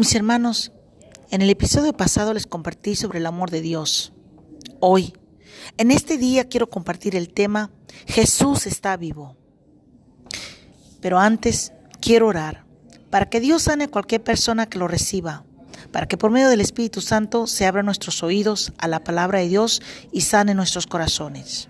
Mis hermanos, en el episodio pasado les compartí sobre el amor de Dios. Hoy, en este día quiero compartir el tema Jesús está vivo. Pero antes quiero orar para que Dios sane a cualquier persona que lo reciba, para que por medio del Espíritu Santo se abran nuestros oídos a la palabra de Dios y sane nuestros corazones,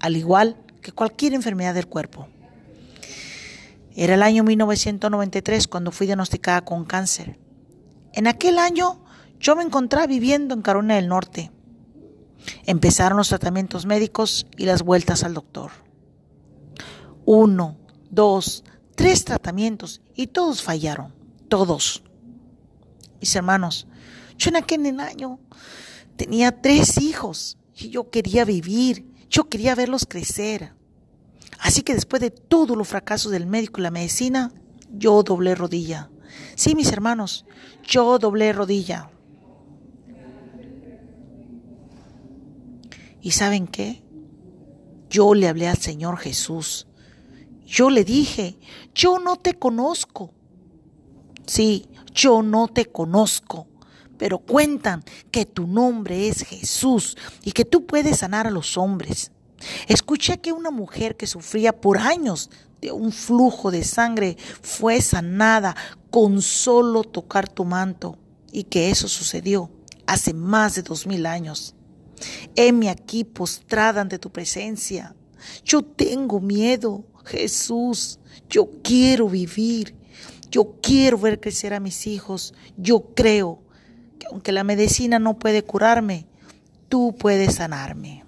al igual que cualquier enfermedad del cuerpo. Era el año 1993 cuando fui diagnosticada con cáncer. En aquel año yo me encontraba viviendo en Carolina del Norte. Empezaron los tratamientos médicos y las vueltas al doctor. Uno, dos, tres tratamientos y todos fallaron, todos. Mis hermanos, yo en aquel año tenía tres hijos y yo quería vivir, yo quería verlos crecer. Así que después de todos los fracasos del médico y la medicina, yo doblé rodilla. Sí, mis hermanos, yo doblé rodilla. ¿Y saben qué? Yo le hablé al Señor Jesús. Yo le dije, yo no te conozco. Sí, yo no te conozco, pero cuentan que tu nombre es Jesús y que tú puedes sanar a los hombres. Escuché que una mujer que sufría por años un flujo de sangre fue sanada con solo tocar tu manto y que eso sucedió hace más de dos mil años. Heme aquí postrada ante tu presencia. Yo tengo miedo, Jesús. Yo quiero vivir. Yo quiero ver crecer a mis hijos. Yo creo que aunque la medicina no puede curarme, tú puedes sanarme.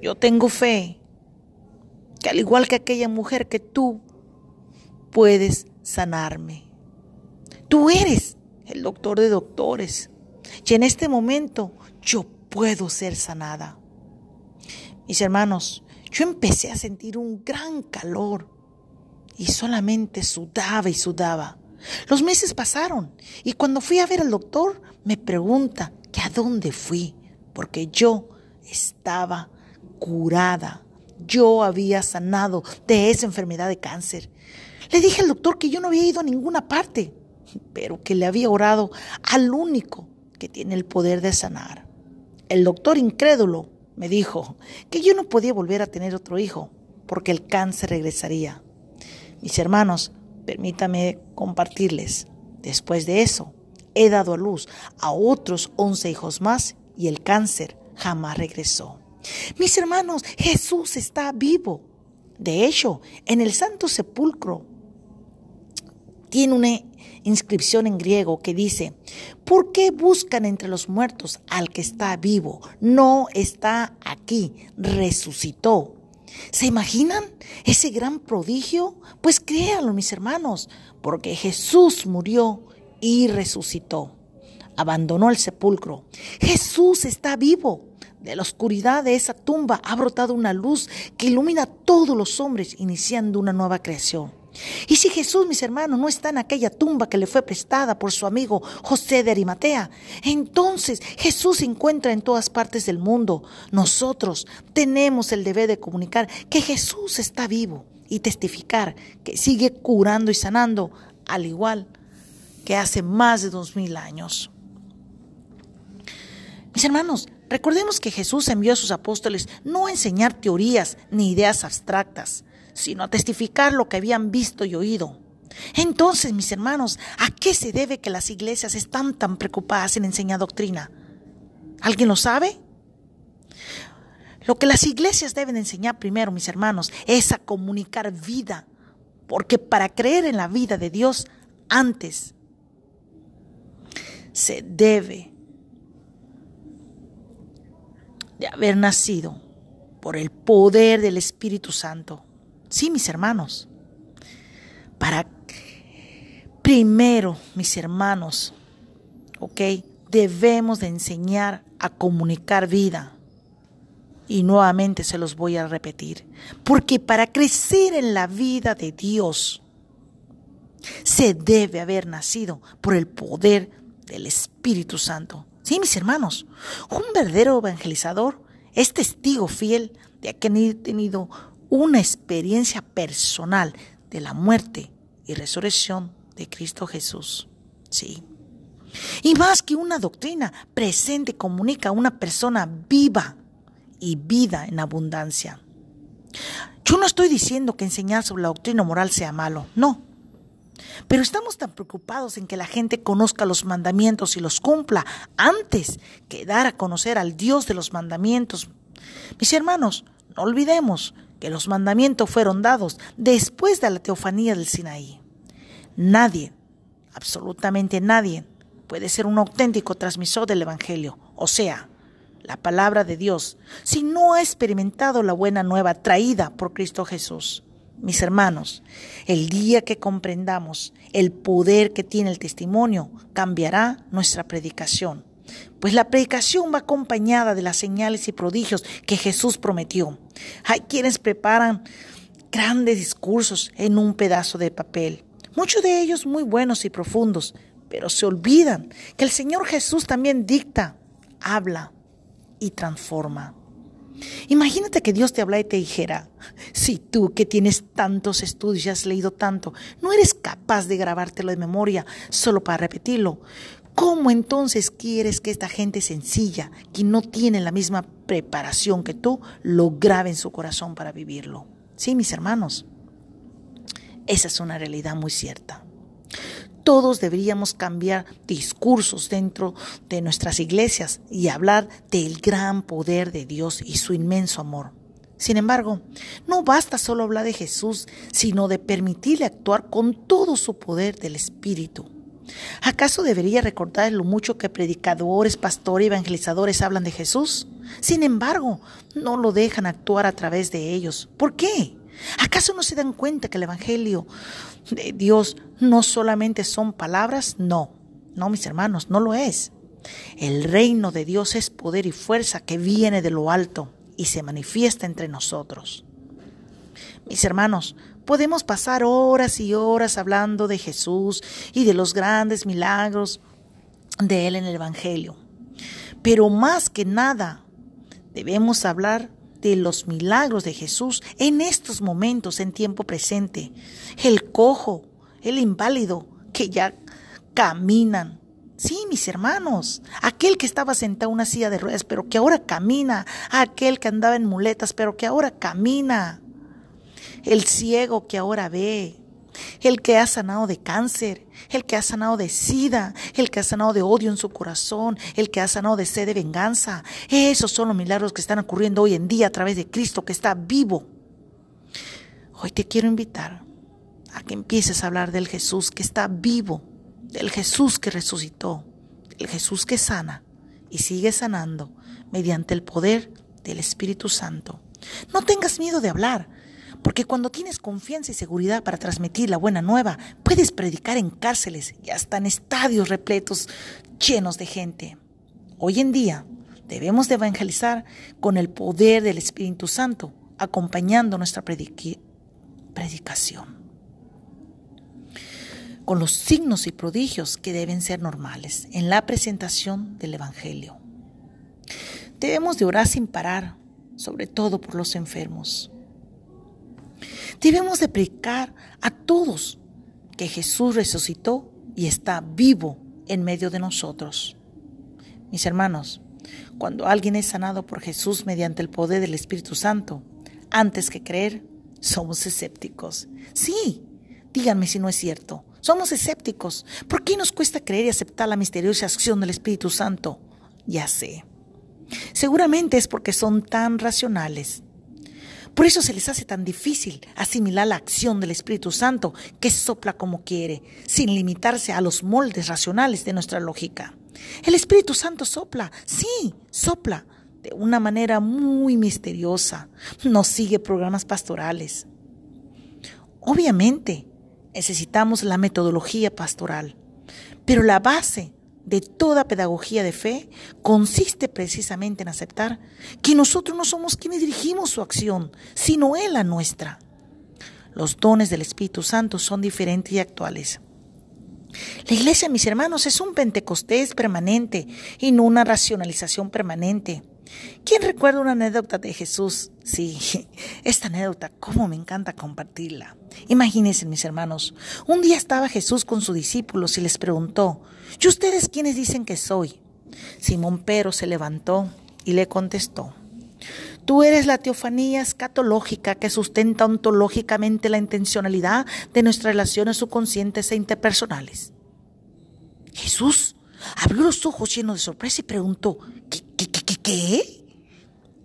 Yo tengo fe que al igual que aquella mujer que tú puedes sanarme. Tú eres el doctor de doctores y en este momento yo puedo ser sanada. Mis hermanos, yo empecé a sentir un gran calor y solamente sudaba y sudaba. Los meses pasaron y cuando fui a ver al doctor me pregunta que a dónde fui, porque yo estaba curada. Yo había sanado de esa enfermedad de cáncer. Le dije al doctor que yo no había ido a ninguna parte, pero que le había orado al único que tiene el poder de sanar. El doctor incrédulo me dijo que yo no podía volver a tener otro hijo porque el cáncer regresaría. Mis hermanos, permítame compartirles. Después de eso, he dado a luz a otros once hijos más y el cáncer jamás regresó. Mis hermanos, Jesús está vivo. De hecho, en el Santo Sepulcro tiene una inscripción en griego que dice, ¿por qué buscan entre los muertos al que está vivo? No está aquí, resucitó. ¿Se imaginan ese gran prodigio? Pues créanlo, mis hermanos, porque Jesús murió y resucitó. Abandonó el sepulcro. Jesús está vivo. De la oscuridad de esa tumba ha brotado una luz que ilumina a todos los hombres, iniciando una nueva creación. Y si Jesús, mis hermanos, no está en aquella tumba que le fue prestada por su amigo José de Arimatea, entonces Jesús se encuentra en todas partes del mundo. Nosotros tenemos el deber de comunicar que Jesús está vivo y testificar que sigue curando y sanando, al igual que hace más de dos mil años. Mis hermanos, Recordemos que Jesús envió a sus apóstoles no a enseñar teorías ni ideas abstractas, sino a testificar lo que habían visto y oído. Entonces, mis hermanos, ¿a qué se debe que las iglesias están tan preocupadas en enseñar doctrina? ¿Alguien lo sabe? Lo que las iglesias deben enseñar primero, mis hermanos, es a comunicar vida, porque para creer en la vida de Dios, antes se debe de haber nacido por el poder del Espíritu Santo. Sí, mis hermanos. Para primero, mis hermanos, ¿ok? Debemos de enseñar a comunicar vida. Y nuevamente se los voy a repetir. Porque para crecer en la vida de Dios, se debe haber nacido por el poder del Espíritu Santo. Sí, mis hermanos, un verdadero evangelizador es testigo fiel de que han tenido una experiencia personal de la muerte y resurrección de Cristo Jesús. Sí. Y más que una doctrina, presente comunica a una persona viva y vida en abundancia. Yo no estoy diciendo que enseñar sobre la doctrina moral sea malo, no. Pero estamos tan preocupados en que la gente conozca los mandamientos y los cumpla antes que dar a conocer al Dios de los mandamientos. Mis hermanos, no olvidemos que los mandamientos fueron dados después de la teofanía del Sinaí. Nadie, absolutamente nadie, puede ser un auténtico transmisor del Evangelio, o sea, la palabra de Dios, si no ha experimentado la buena nueva traída por Cristo Jesús. Mis hermanos, el día que comprendamos el poder que tiene el testimonio, cambiará nuestra predicación. Pues la predicación va acompañada de las señales y prodigios que Jesús prometió. Hay quienes preparan grandes discursos en un pedazo de papel, muchos de ellos muy buenos y profundos, pero se olvidan que el Señor Jesús también dicta, habla y transforma. Imagínate que Dios te habla y te dijera, si tú que tienes tantos estudios y has leído tanto, no eres capaz de grabártelo de memoria solo para repetirlo, ¿cómo entonces quieres que esta gente sencilla, que no tiene la misma preparación que tú, lo grabe en su corazón para vivirlo? Sí, mis hermanos, esa es una realidad muy cierta. Todos deberíamos cambiar discursos dentro de nuestras iglesias y hablar del gran poder de Dios y su inmenso amor. Sin embargo, no basta solo hablar de Jesús, sino de permitirle actuar con todo su poder del Espíritu. ¿Acaso debería recordar lo mucho que predicadores, pastores y evangelizadores hablan de Jesús? Sin embargo, no lo dejan actuar a través de ellos. ¿Por qué? ¿Acaso no se dan cuenta que el Evangelio de Dios no solamente son palabras? No, no, mis hermanos, no lo es. El reino de Dios es poder y fuerza que viene de lo alto y se manifiesta entre nosotros. Mis hermanos, podemos pasar horas y horas hablando de Jesús y de los grandes milagros de Él en el Evangelio. Pero más que nada, debemos hablar de los milagros de Jesús en estos momentos, en tiempo presente. El cojo, el inválido, que ya caminan. Sí, mis hermanos, aquel que estaba sentado en una silla de ruedas, pero que ahora camina, aquel que andaba en muletas, pero que ahora camina, el ciego que ahora ve, el que ha sanado de cáncer, el que ha sanado de sida, el que ha sanado de odio en su corazón, el que ha sanado de sed de venganza. Esos son los milagros que están ocurriendo hoy en día a través de Cristo que está vivo. Hoy te quiero invitar a que empieces a hablar del Jesús que está vivo, del Jesús que resucitó, del Jesús que sana y sigue sanando mediante el poder del Espíritu Santo. No tengas miedo de hablar. Porque cuando tienes confianza y seguridad para transmitir la buena nueva, puedes predicar en cárceles y hasta en estadios repletos llenos de gente. Hoy en día debemos de evangelizar con el poder del Espíritu Santo, acompañando nuestra predicación. Con los signos y prodigios que deben ser normales en la presentación del Evangelio. Debemos de orar sin parar, sobre todo por los enfermos Debemos de predicar a todos que Jesús resucitó y está vivo en medio de nosotros. Mis hermanos, cuando alguien es sanado por Jesús mediante el poder del Espíritu Santo, antes que creer, somos escépticos. Sí, díganme si no es cierto. Somos escépticos. ¿Por qué nos cuesta creer y aceptar la misteriosa acción del Espíritu Santo? Ya sé. Seguramente es porque son tan racionales por eso se les hace tan difícil asimilar la acción del Espíritu Santo, que sopla como quiere, sin limitarse a los moldes racionales de nuestra lógica. El Espíritu Santo sopla, sí, sopla, de una manera muy misteriosa. No sigue programas pastorales. Obviamente, necesitamos la metodología pastoral, pero la base de toda pedagogía de fe consiste precisamente en aceptar que nosotros no somos quienes dirigimos su acción, sino Él la nuestra. Los dones del Espíritu Santo son diferentes y actuales. La iglesia, mis hermanos, es un pentecostés permanente y no una racionalización permanente. ¿Quién recuerda una anécdota de Jesús? Sí, esta anécdota, cómo me encanta compartirla. Imagínense, mis hermanos, un día estaba Jesús con sus discípulos y les preguntó, ¿y ustedes quiénes dicen que soy? Simón Pero se levantó y le contestó, Tú eres la teofanía escatológica que sustenta ontológicamente la intencionalidad de nuestras relaciones subconscientes e interpersonales. Jesús abrió los ojos llenos de sorpresa y preguntó, ¿qué, qué, qué, qué?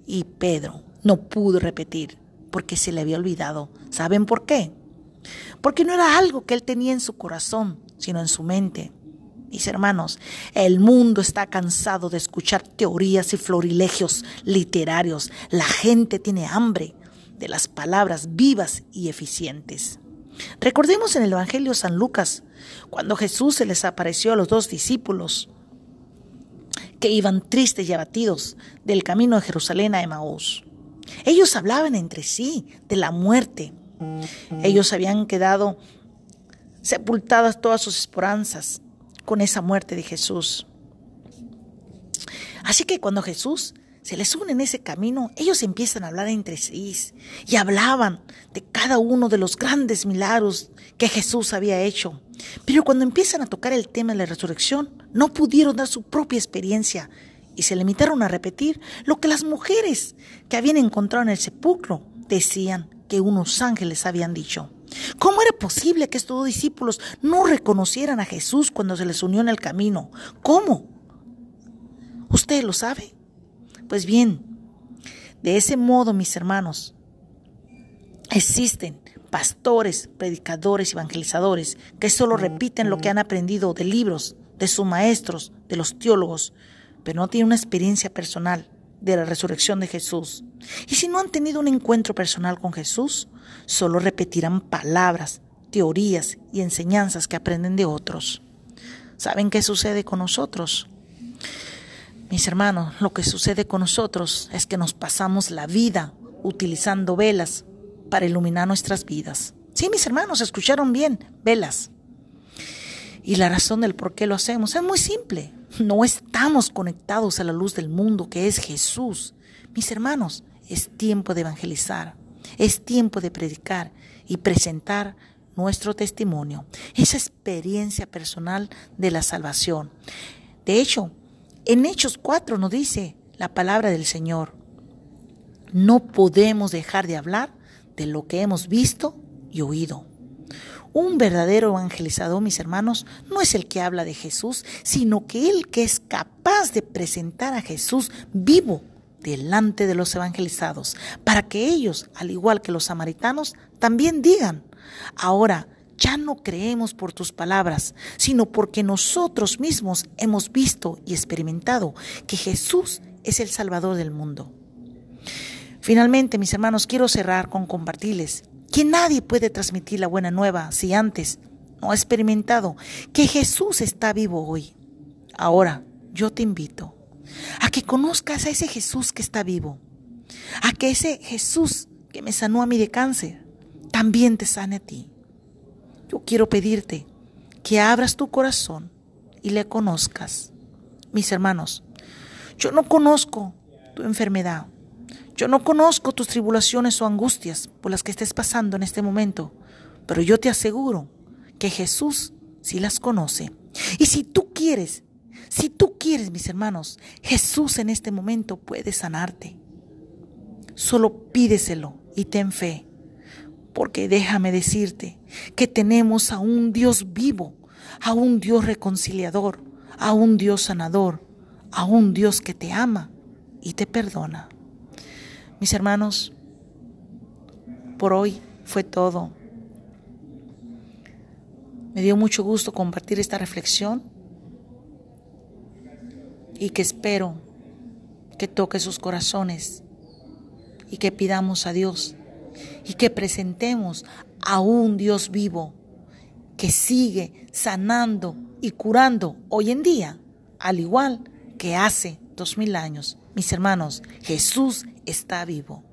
Y Pedro no pudo repetir porque se le había olvidado. ¿Saben por qué? Porque no era algo que él tenía en su corazón, sino en su mente. Mis hermanos, el mundo está cansado de escuchar teorías y florilegios literarios. La gente tiene hambre de las palabras vivas y eficientes. Recordemos en el Evangelio de San Lucas, cuando Jesús se les apareció a los dos discípulos iban tristes y abatidos del camino de Jerusalén a Emaús. Ellos hablaban entre sí de la muerte. Ellos habían quedado sepultadas todas sus esperanzas con esa muerte de Jesús. Así que cuando Jesús se les une en ese camino, ellos empiezan a hablar entre sí y hablaban de cada uno de los grandes milagros que Jesús había hecho. Pero cuando empiezan a tocar el tema de la resurrección, no pudieron dar su propia experiencia y se limitaron a repetir lo que las mujeres que habían encontrado en el sepulcro decían que unos ángeles habían dicho. ¿Cómo era posible que estos dos discípulos no reconocieran a Jesús cuando se les unió en el camino? ¿Cómo? ¿Usted lo sabe? Pues bien, de ese modo, mis hermanos, existen pastores, predicadores, evangelizadores que solo repiten lo que han aprendido de libros, de sus maestros, de los teólogos, pero no tienen una experiencia personal de la resurrección de Jesús. Y si no han tenido un encuentro personal con Jesús, solo repetirán palabras, teorías y enseñanzas que aprenden de otros. ¿Saben qué sucede con nosotros? Mis hermanos, lo que sucede con nosotros es que nos pasamos la vida utilizando velas para iluminar nuestras vidas. Sí, mis hermanos, escucharon bien, velas. Y la razón del por qué lo hacemos es muy simple. No estamos conectados a la luz del mundo que es Jesús. Mis hermanos, es tiempo de evangelizar, es tiempo de predicar y presentar nuestro testimonio, esa experiencia personal de la salvación. De hecho, en Hechos 4 nos dice la palabra del Señor, no podemos dejar de hablar de lo que hemos visto y oído. Un verdadero evangelizador, mis hermanos, no es el que habla de Jesús, sino que el que es capaz de presentar a Jesús vivo delante de los evangelizados, para que ellos, al igual que los samaritanos, también digan, ahora ya no creemos por tus palabras, sino porque nosotros mismos hemos visto y experimentado que Jesús es el Salvador del mundo. Finalmente, mis hermanos, quiero cerrar con compartirles que nadie puede transmitir la buena nueva si antes no ha experimentado que Jesús está vivo hoy. Ahora, yo te invito a que conozcas a ese Jesús que está vivo, a que ese Jesús que me sanó a mí de cáncer, también te sane a ti. Yo quiero pedirte que abras tu corazón y le conozcas. Mis hermanos, yo no conozco tu enfermedad, yo no conozco tus tribulaciones o angustias por las que estés pasando en este momento, pero yo te aseguro que Jesús sí las conoce. Y si tú quieres, si tú quieres, mis hermanos, Jesús en este momento puede sanarte. Solo pídeselo y ten fe, porque déjame decirte que tenemos a un Dios vivo, a un Dios reconciliador, a un Dios sanador, a un Dios que te ama y te perdona. Mis hermanos, por hoy fue todo. Me dio mucho gusto compartir esta reflexión y que espero que toque sus corazones y que pidamos a Dios y que presentemos a un Dios vivo que sigue sanando y curando hoy en día, al igual que hace dos mil años. Mis hermanos, Jesús está vivo.